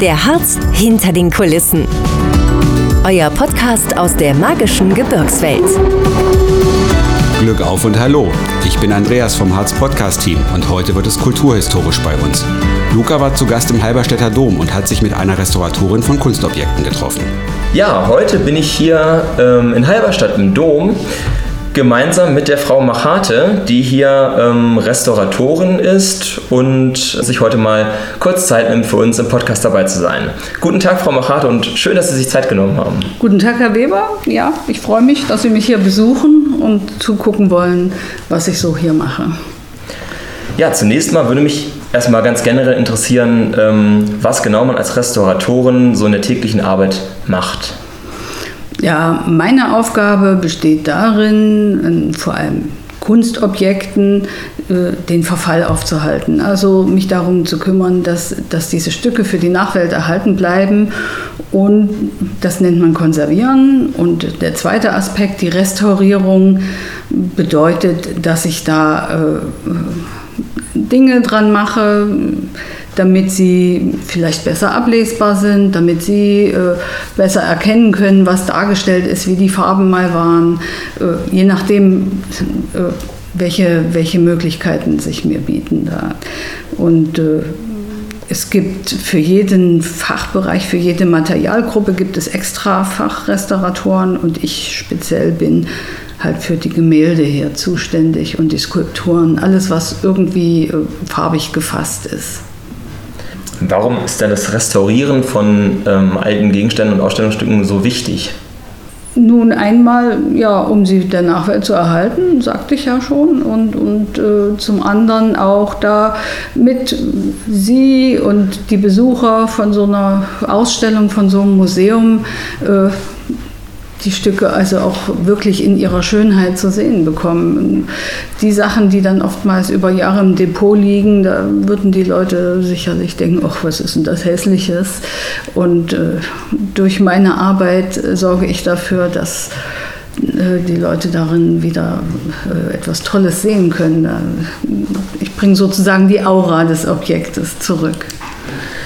Der Harz hinter den Kulissen. Euer Podcast aus der magischen Gebirgswelt. Glück auf und hallo. Ich bin Andreas vom Harz Podcast Team und heute wird es kulturhistorisch bei uns. Luca war zu Gast im Halberstädter Dom und hat sich mit einer Restauratorin von Kunstobjekten getroffen. Ja, heute bin ich hier ähm, in Halberstadt im Dom gemeinsam mit der Frau Machate, die hier ähm, Restauratorin ist und sich heute mal kurz Zeit nimmt, für uns im Podcast dabei zu sein. Guten Tag, Frau Machate, und schön, dass Sie sich Zeit genommen haben. Guten Tag, Herr Weber. Ja, ich freue mich, dass Sie mich hier besuchen und zugucken wollen, was ich so hier mache. Ja, zunächst mal würde mich erstmal ganz generell interessieren, ähm, was genau man als Restauratorin so in der täglichen Arbeit macht. Ja, meine Aufgabe besteht darin, vor allem Kunstobjekten äh, den Verfall aufzuhalten. Also mich darum zu kümmern, dass, dass diese Stücke für die Nachwelt erhalten bleiben. Und das nennt man Konservieren. Und der zweite Aspekt, die Restaurierung, bedeutet, dass ich da äh, Dinge dran mache, damit sie vielleicht besser ablesbar sind, damit sie äh, besser erkennen können, was dargestellt ist, wie die Farben mal waren, äh, je nachdem, äh, welche, welche Möglichkeiten sich mir bieten da. Und äh, es gibt für jeden Fachbereich, für jede Materialgruppe gibt es extra Fachrestauratoren und ich speziell bin halt für die Gemälde hier zuständig und die Skulpturen, alles was irgendwie äh, farbig gefasst ist. Warum ist denn das Restaurieren von ähm, alten Gegenständen und Ausstellungsstücken so wichtig? Nun einmal, ja, um sie der Nachwelt zu erhalten, sagte ich ja schon, und, und äh, zum anderen auch damit Sie und die Besucher von so einer Ausstellung, von so einem Museum äh, die Stücke also auch wirklich in ihrer Schönheit zu sehen bekommen. Die Sachen, die dann oftmals über Jahre im Depot liegen, da würden die Leute sicherlich denken, ach, was ist denn das Hässliches? Und äh, durch meine Arbeit äh, sorge ich dafür, dass äh, die Leute darin wieder äh, etwas Tolles sehen können. Ich bringe sozusagen die Aura des Objektes zurück.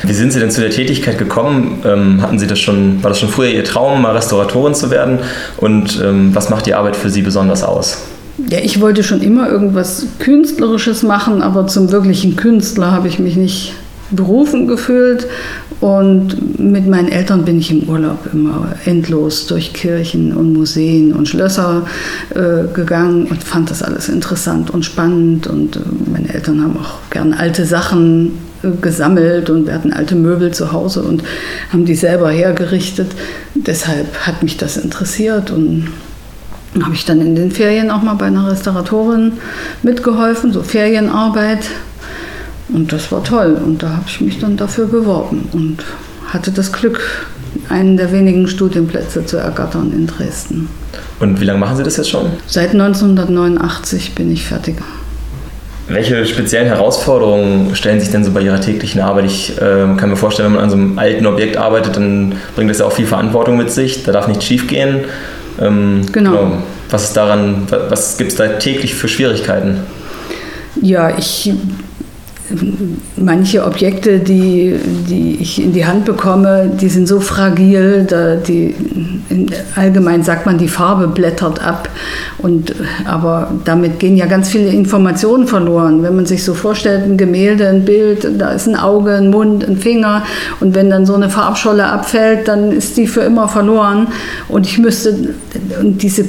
Wie sind Sie denn zu der Tätigkeit gekommen? Ähm, hatten Sie das schon, war das schon früher Ihr Traum, mal Restauratorin zu werden? Und ähm, was macht die Arbeit für Sie besonders aus? Ja, ich wollte schon immer irgendwas Künstlerisches machen, aber zum wirklichen Künstler habe ich mich nicht berufen gefühlt. Und mit meinen Eltern bin ich im Urlaub immer endlos durch Kirchen und Museen und Schlösser äh, gegangen und fand das alles interessant und spannend. Und äh, meine Eltern haben auch gern alte Sachen gesammelt und wir hatten alte Möbel zu Hause und haben die selber hergerichtet. Deshalb hat mich das interessiert und habe ich dann in den Ferien auch mal bei einer Restauratorin mitgeholfen, so Ferienarbeit. Und das war toll und da habe ich mich dann dafür beworben und hatte das Glück, einen der wenigen Studienplätze zu ergattern in Dresden. Und wie lange machen Sie das jetzt schon? Seit 1989 bin ich fertig. Welche speziellen Herausforderungen stellen sich denn so bei Ihrer täglichen Arbeit? Ich äh, kann mir vorstellen, wenn man an so einem alten Objekt arbeitet, dann bringt das ja auch viel Verantwortung mit sich. Da darf nichts schief gehen. Ähm, genau. genau. Was ist daran, was gibt es da täglich für Schwierigkeiten? Ja, ich manche Objekte, die, die ich in die Hand bekomme, die sind so fragil, da die, allgemein sagt man, die Farbe blättert ab. Und, aber damit gehen ja ganz viele Informationen verloren. Wenn man sich so vorstellt, ein Gemälde, ein Bild, da ist ein Auge, ein Mund, ein Finger. Und wenn dann so eine Farbscholle abfällt, dann ist die für immer verloren. Und ich müsste, und diese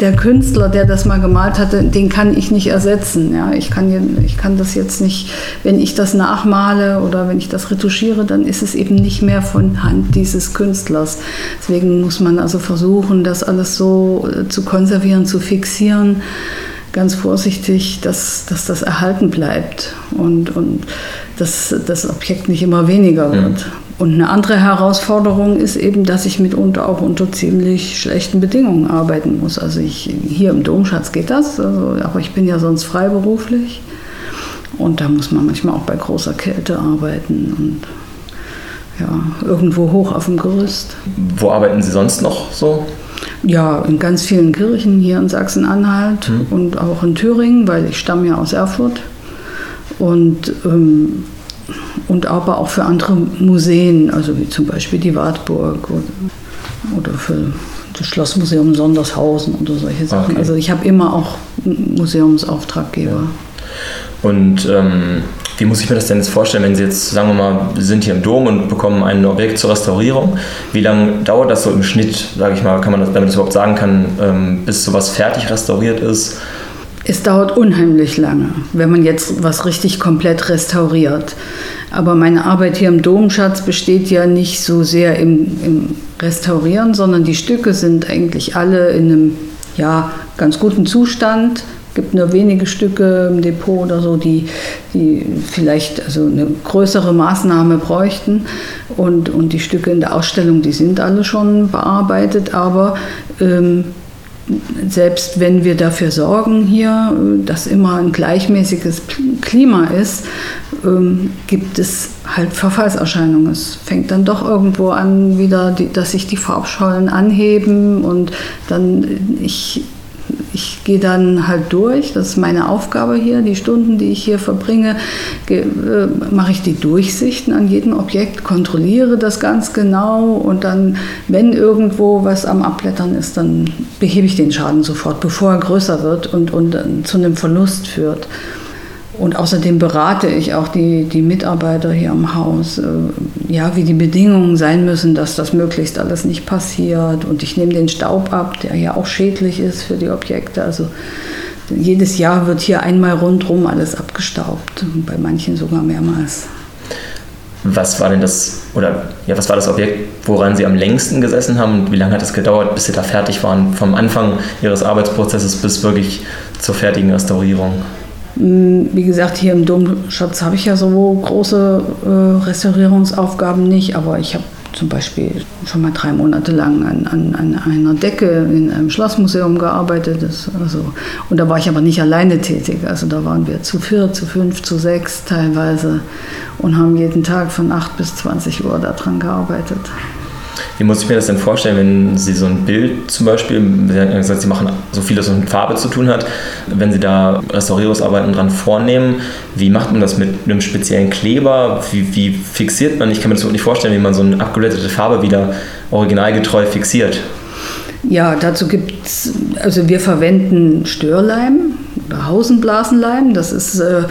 der Künstler, der das mal gemalt hatte, den kann ich nicht ersetzen. Ja, ich, kann, ich kann das jetzt nicht, wenn ich das nachmale oder wenn ich das retuschiere, dann ist es eben nicht mehr von Hand dieses Künstlers. Deswegen muss man also versuchen, das alles so äh, zu konservieren, zu fixieren, ganz vorsichtig, dass, dass das erhalten bleibt und, und dass das Objekt nicht immer weniger wird. Ja. Und eine andere Herausforderung ist eben, dass ich mitunter auch unter ziemlich schlechten Bedingungen arbeiten muss. Also ich, hier im Domschatz geht das, also, aber ich bin ja sonst freiberuflich. Und da muss man manchmal auch bei großer Kälte arbeiten und ja, irgendwo hoch auf dem Gerüst. Wo arbeiten Sie sonst noch so? Ja, in ganz vielen Kirchen hier in Sachsen-Anhalt hm. und auch in Thüringen, weil ich stamme ja aus Erfurt. Und ähm, und aber auch für andere Museen, also wie zum Beispiel die Wartburg oder, für das Schlossmuseum Sondershausen oder solche Sachen. Okay. Also ich habe immer auch Museumsauftraggeber. Ja. Und ähm, wie muss ich mir das denn jetzt vorstellen, wenn Sie jetzt, sagen wir mal, sind hier im Dom und bekommen ein Objekt zur Restaurierung? Wie lange dauert das so im Schnitt, sage ich mal, kann man das, damit das überhaupt sagen kann, ähm, bis sowas fertig restauriert ist? Es dauert unheimlich lange, wenn man jetzt was richtig komplett restauriert. Aber meine Arbeit hier im Domschatz besteht ja nicht so sehr im, im Restaurieren, sondern die Stücke sind eigentlich alle in einem ja, ganz guten Zustand. Es gibt nur wenige Stücke im Depot oder so, die, die vielleicht also eine größere Maßnahme bräuchten. Und, und die Stücke in der Ausstellung, die sind alle schon bearbeitet, aber ähm, selbst wenn wir dafür sorgen hier, dass immer ein gleichmäßiges Klima ist, ähm, gibt es halt Verfallserscheinungen. Es fängt dann doch irgendwo an wieder, dass sich die Farbschollen anheben und dann ich ich gehe dann halt durch, das ist meine Aufgabe hier, die Stunden, die ich hier verbringe, äh, mache ich die Durchsichten an jedem Objekt, kontrolliere das ganz genau und dann, wenn irgendwo was am Abblättern ist, dann behebe ich den Schaden sofort, bevor er größer wird und, und zu einem Verlust führt. Und außerdem berate ich auch die, die Mitarbeiter hier im Haus, äh, ja, wie die Bedingungen sein müssen, dass das möglichst alles nicht passiert. Und ich nehme den Staub ab, der ja auch schädlich ist für die Objekte. Also jedes Jahr wird hier einmal rundherum alles abgestaubt, bei manchen sogar mehrmals. Was war denn das, oder ja, was war das Objekt, woran Sie am längsten gesessen haben und wie lange hat es gedauert, bis Sie da fertig waren, vom Anfang Ihres Arbeitsprozesses bis wirklich zur fertigen Restaurierung? Hm, wie gesagt, hier im Domschatz habe ich ja so große äh, Restaurierungsaufgaben nicht, aber ich habe zum Beispiel schon mal drei Monate lang an, an, an, einer Decke in einem Schlossmuseum gearbeitet. Das, also, und da war ich aber nicht alleine tätig. Also da waren wir zu vier, zu fünf, zu sechs teilweise und haben jeden Tag von acht bis 20 Uhr daran gearbeitet. Wie muss ich mir das denn vorstellen, wenn Sie so ein Bild zum Beispiel, Sie haben gesagt, Sie machen so viel, das mit Farbe zu tun hat, wenn Sie da Restaurierungsarbeiten dran vornehmen, wie macht man das mit einem speziellen Kleber? Wie, wie fixiert man? Ich kann mir das nicht vorstellen, wie man so eine abgeleitete Farbe wieder originalgetreu fixiert. Ja, dazu gibt es, also wir verwenden Störleim oder Hausenblasenleim. Das ist äh,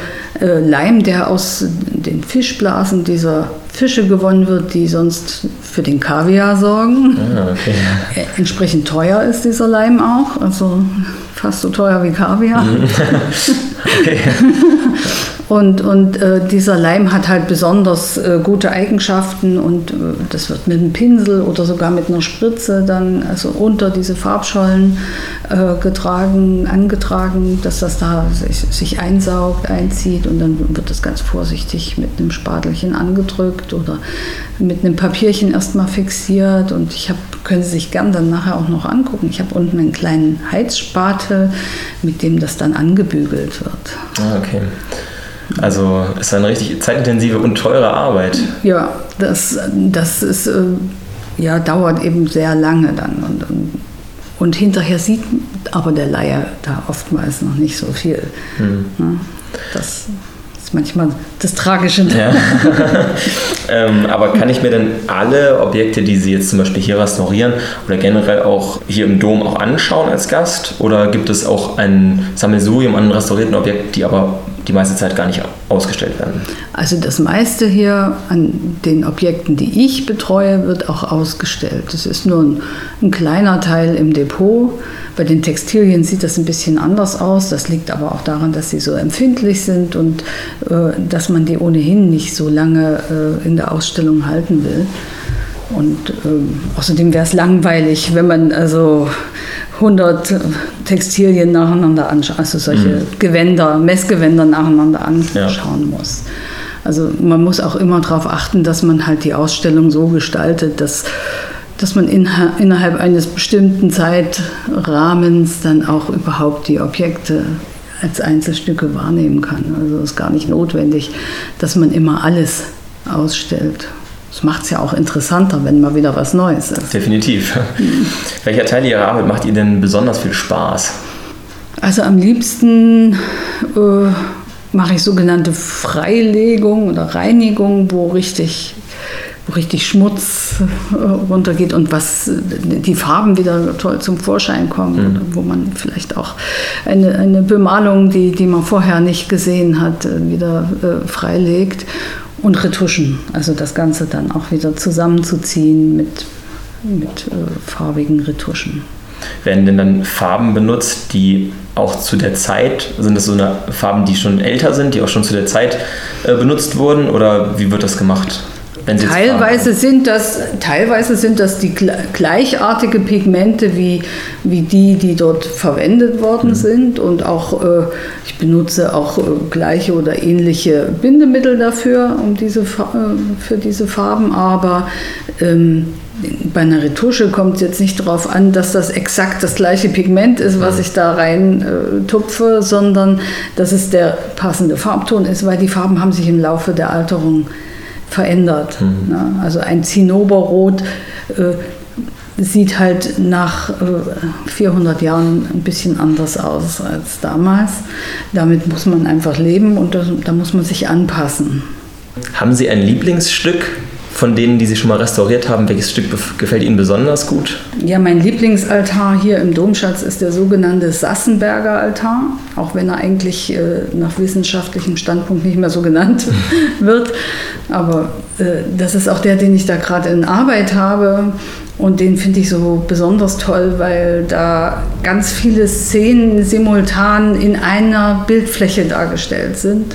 äh, Leim, der aus den Fischblasen dieser Fische gewonnen wird, die sonst für den Kaviar sorgen. Ah, okay. Äh, entsprechend teuer ist dieser Leim auch, also fast so teuer wie Kaviar. okay. Und, und äh, dieser Leim hat halt besonders äh, gute Eigenschaften und äh, das wird mit einem Pinsel oder sogar mit einer Spritze dann also unter diese Farbschollen äh, getragen, angetragen, dass das da sich, sich, einsaugt, einzieht und dann wird das ganz vorsichtig mit einem Spatelchen angedrückt oder mit einem Papierchen erstmal fixiert und ich habe, können Sie sich gern dann nachher auch noch angucken. Ich habe unten einen kleinen Heizspatel, mit dem das dann angebügelt wird. Ah, okay. Also ist eine richtig zeitintensive und teure Arbeit. Ja, das, das ist, äh, ja, dauert eben sehr lange dann. Und, und, hinterher sieht aber der Laie da oftmals noch nicht so viel. Hm. Das ist manchmal das Tragische. Ja. ähm, aber kann ich mir denn alle Objekte, die Sie jetzt zum Beispiel hier restaurieren oder generell auch hier im Dom auch anschauen als Gast? Oder gibt es auch ein Sammelsurium an restaurierten Objekten, die aber die meiste Zeit gar nicht ausgestellt werden? Also das meiste hier an den Objekten, die ich betreue, wird auch ausgestellt. Es ist nur ein, ein, kleiner Teil im Depot. Bei den Textilien sieht das ein bisschen anders aus. Das liegt aber auch daran, dass sie so empfindlich sind und äh, dass man die ohnehin nicht so lange äh, in der Ausstellung halten will. Und ähm, außerdem wäre es langweilig, wenn man also 100 Textilien nacheinander anschaut, also solche mhm. Gewänder, Messgewänder nacheinander anschauen ja. muss. Also man muss auch immer darauf achten, dass man halt die Ausstellung so gestaltet, dass, dass man in, innerhalb eines bestimmten Zeitrahmens dann auch überhaupt die Objekte als Einzelstücke wahrnehmen kann. Also es ist gar nicht notwendig, dass man immer alles ausstellt. Das macht es ja auch interessanter, wenn mal wieder was Neues ist. Definitiv. Mhm. Welcher Teil Ihrer Arbeit macht Ihnen denn besonders viel Spaß? Also am liebsten äh, mache ich sogenannte Freilegung oder Reinigung, wo richtig wo richtig Schmutz äh, runtergeht und was die Farben wieder toll zum Vorschein kommen, mhm. wo man vielleicht auch eine, eine Bemalung, die, die man vorher nicht gesehen hat, äh, wieder äh, freilegt. Und Retuschen, also das Ganze dann auch wieder zusammenzuziehen mit, mit äh, farbigen Retuschen. Werden denn dann Farben benutzt, die auch zu der Zeit, sind das so eine Farben, die schon älter sind, die auch schon zu der Zeit äh, benutzt wurden oder wie wird das gemacht? Teilweise sind, das, teilweise sind das die gleichartige Pigmente wie, wie die, die dort verwendet worden mhm. sind. Und auch äh, ich benutze auch äh, gleiche oder ähnliche Bindemittel dafür, um diese, äh, für diese Farben. Aber ähm, bei einer Retusche kommt es jetzt nicht darauf an, dass das exakt das gleiche Pigment ist, was mhm. ich da rein äh, tupfe, sondern dass es der passende Farbton ist, weil die Farben haben sich im Laufe der Alterung verändert. Mhm. Ne? Also ein Zinnoberrot äh, sieht halt nach äh, 400 Jahren ein bisschen anders aus als damals. Damit muss man einfach leben und das, da muss man sich anpassen. Haben Sie ein Lieblingsstück von denen, die Sie schon mal restauriert haben, welches Stück gefällt Ihnen besonders gut? Ja, mein Lieblingsaltar hier im Domschatz ist der sogenannte Sassenberger Altar, auch wenn er eigentlich äh, nach wissenschaftlichem Standpunkt nicht mehr so genannt wird. Aber äh, das ist auch der, den ich da gerade in Arbeit habe. Und den finde ich so besonders toll, weil da ganz viele Szenen simultan in einer Bildfläche dargestellt sind.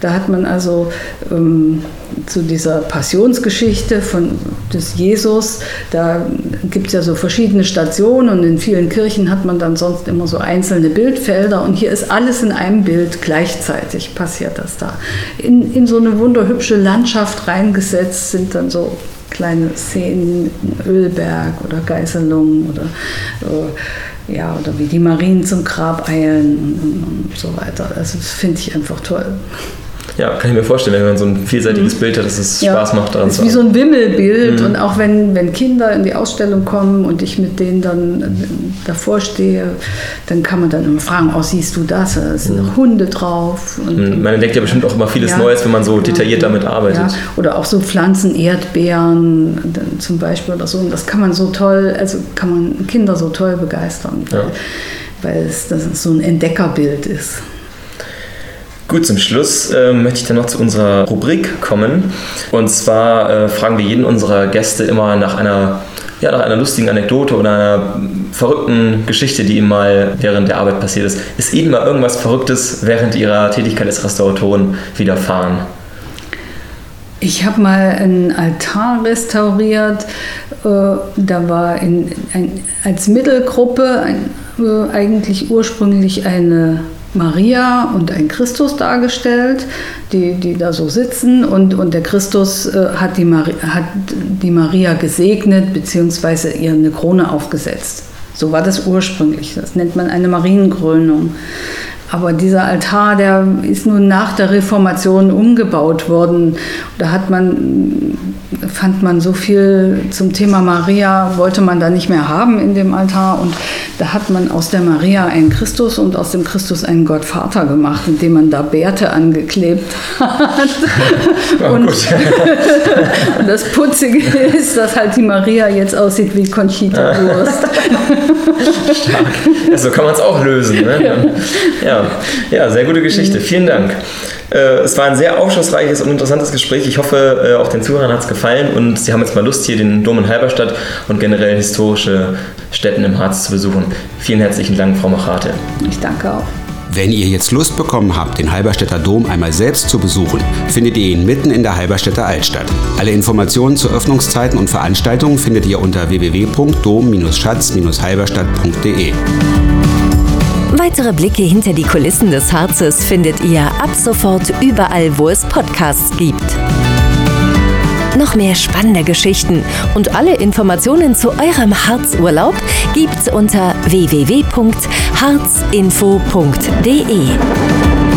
Da hat man also ähm, zu dieser Passionsgeschichte von, des Jesus, da gibt es ja so verschiedene Stationen und in vielen Kirchen hat man dann sonst immer so einzelne Bildfelder und hier ist alles in einem Bild gleichzeitig passiert das da. In, in so eine wunderhübsche Landschaft reingesetzt sind dann so kleine Szenen Ölberg oder Geißelung oder äh, ja, oder wie die Marien zum Grab eilen und, und so weiter. Also das finde ich einfach toll. Ja, kann ich mir vorstellen, wenn man so ein vielseitiges mhm. Bild hat, dass es ja, Spaß macht daran Es ist wie so ein Wimmelbild mhm. und auch wenn, wenn Kinder in die Ausstellung kommen und ich mit denen dann äh, davor stehe, dann kann man dann immer fragen, oh siehst du das? Da sind mhm. Hunde drauf. Und, mhm. man entdeckt ja bestimmt auch immer vieles ja, Neues, wenn man so genau. detailliert damit arbeitet. Ja. Oder auch so Pflanzen, Erdbeeren zum Beispiel oder so. Und das kann man so toll, also kann man Kinder so toll begeistern, weil, weil es das so ein Entdeckerbild ist. Gut, zum Schluss äh, möchte ich dann noch zu unserer Rubrik kommen. Und zwar äh, fragen wir jeden unserer Gäste immer nach einer, ja, nach einer lustigen Anekdote oder einer verrückten Geschichte, die ihm mal während der Arbeit passiert ist. Ist Ihnen mal irgendwas Verrücktes während Ihrer Tätigkeit als Restauratorin widerfahren? Ich habe mal einen Altar restauriert. Äh, da war in, ein, als Mittelgruppe ein, äh, eigentlich ursprünglich eine Maria und ein Christus dargestellt, die, die da so sitzen. Und, und der Christus äh, hat, die Maria, hat die Maria gesegnet bzw. ihr eine Krone aufgesetzt. So war das ursprünglich. Das nennt man eine Marienkrönung. Aber dieser Altar, der ist nun nach der Reformation umgebaut worden. Da hat man fand man so viel zum Thema Maria, wollte man da nicht mehr haben in dem Altar. Und da hat man aus der Maria einen Christus und aus dem Christus einen Gottvater gemacht, indem man da Bärte angeklebt hat. Oh, und, das Putzige ist, dass halt die Maria jetzt aussieht wie Conchita Wurst. Stark. Ja, so kann man es auch lösen. Ne? Ja. ja, sehr gute Geschichte. Vielen Dank. Äh, es war ein sehr aufschlussreiches und interessantes Gespräch. Ich hoffe, äh, auch den Zuhörern hat es gefallen und Sie haben jetzt mal Lust, hier den Dom in Halberstadt und generell historische Städten im Harz zu besuchen. Vielen herzlichen Dank, Frau Machate. Ich danke auch. Wenn ihr jetzt Lust bekommen habt, den Halberstädter Dom einmal selbst zu besuchen, findet ihr ihn mitten in der Halberstädter Altstadt. Alle Informationen zu Öffnungszeiten und Veranstaltungen findet ihr unter www.dom-schatz-halberstadt.de. Weitere Blicke hinter die Kulissen des Harzes findet ihr ab sofort überall, wo es Podcasts gibt. Noch mehr spannende Geschichten und alle Informationen zu eurem Harzurlaub gibt's unter www.harzinfo.de.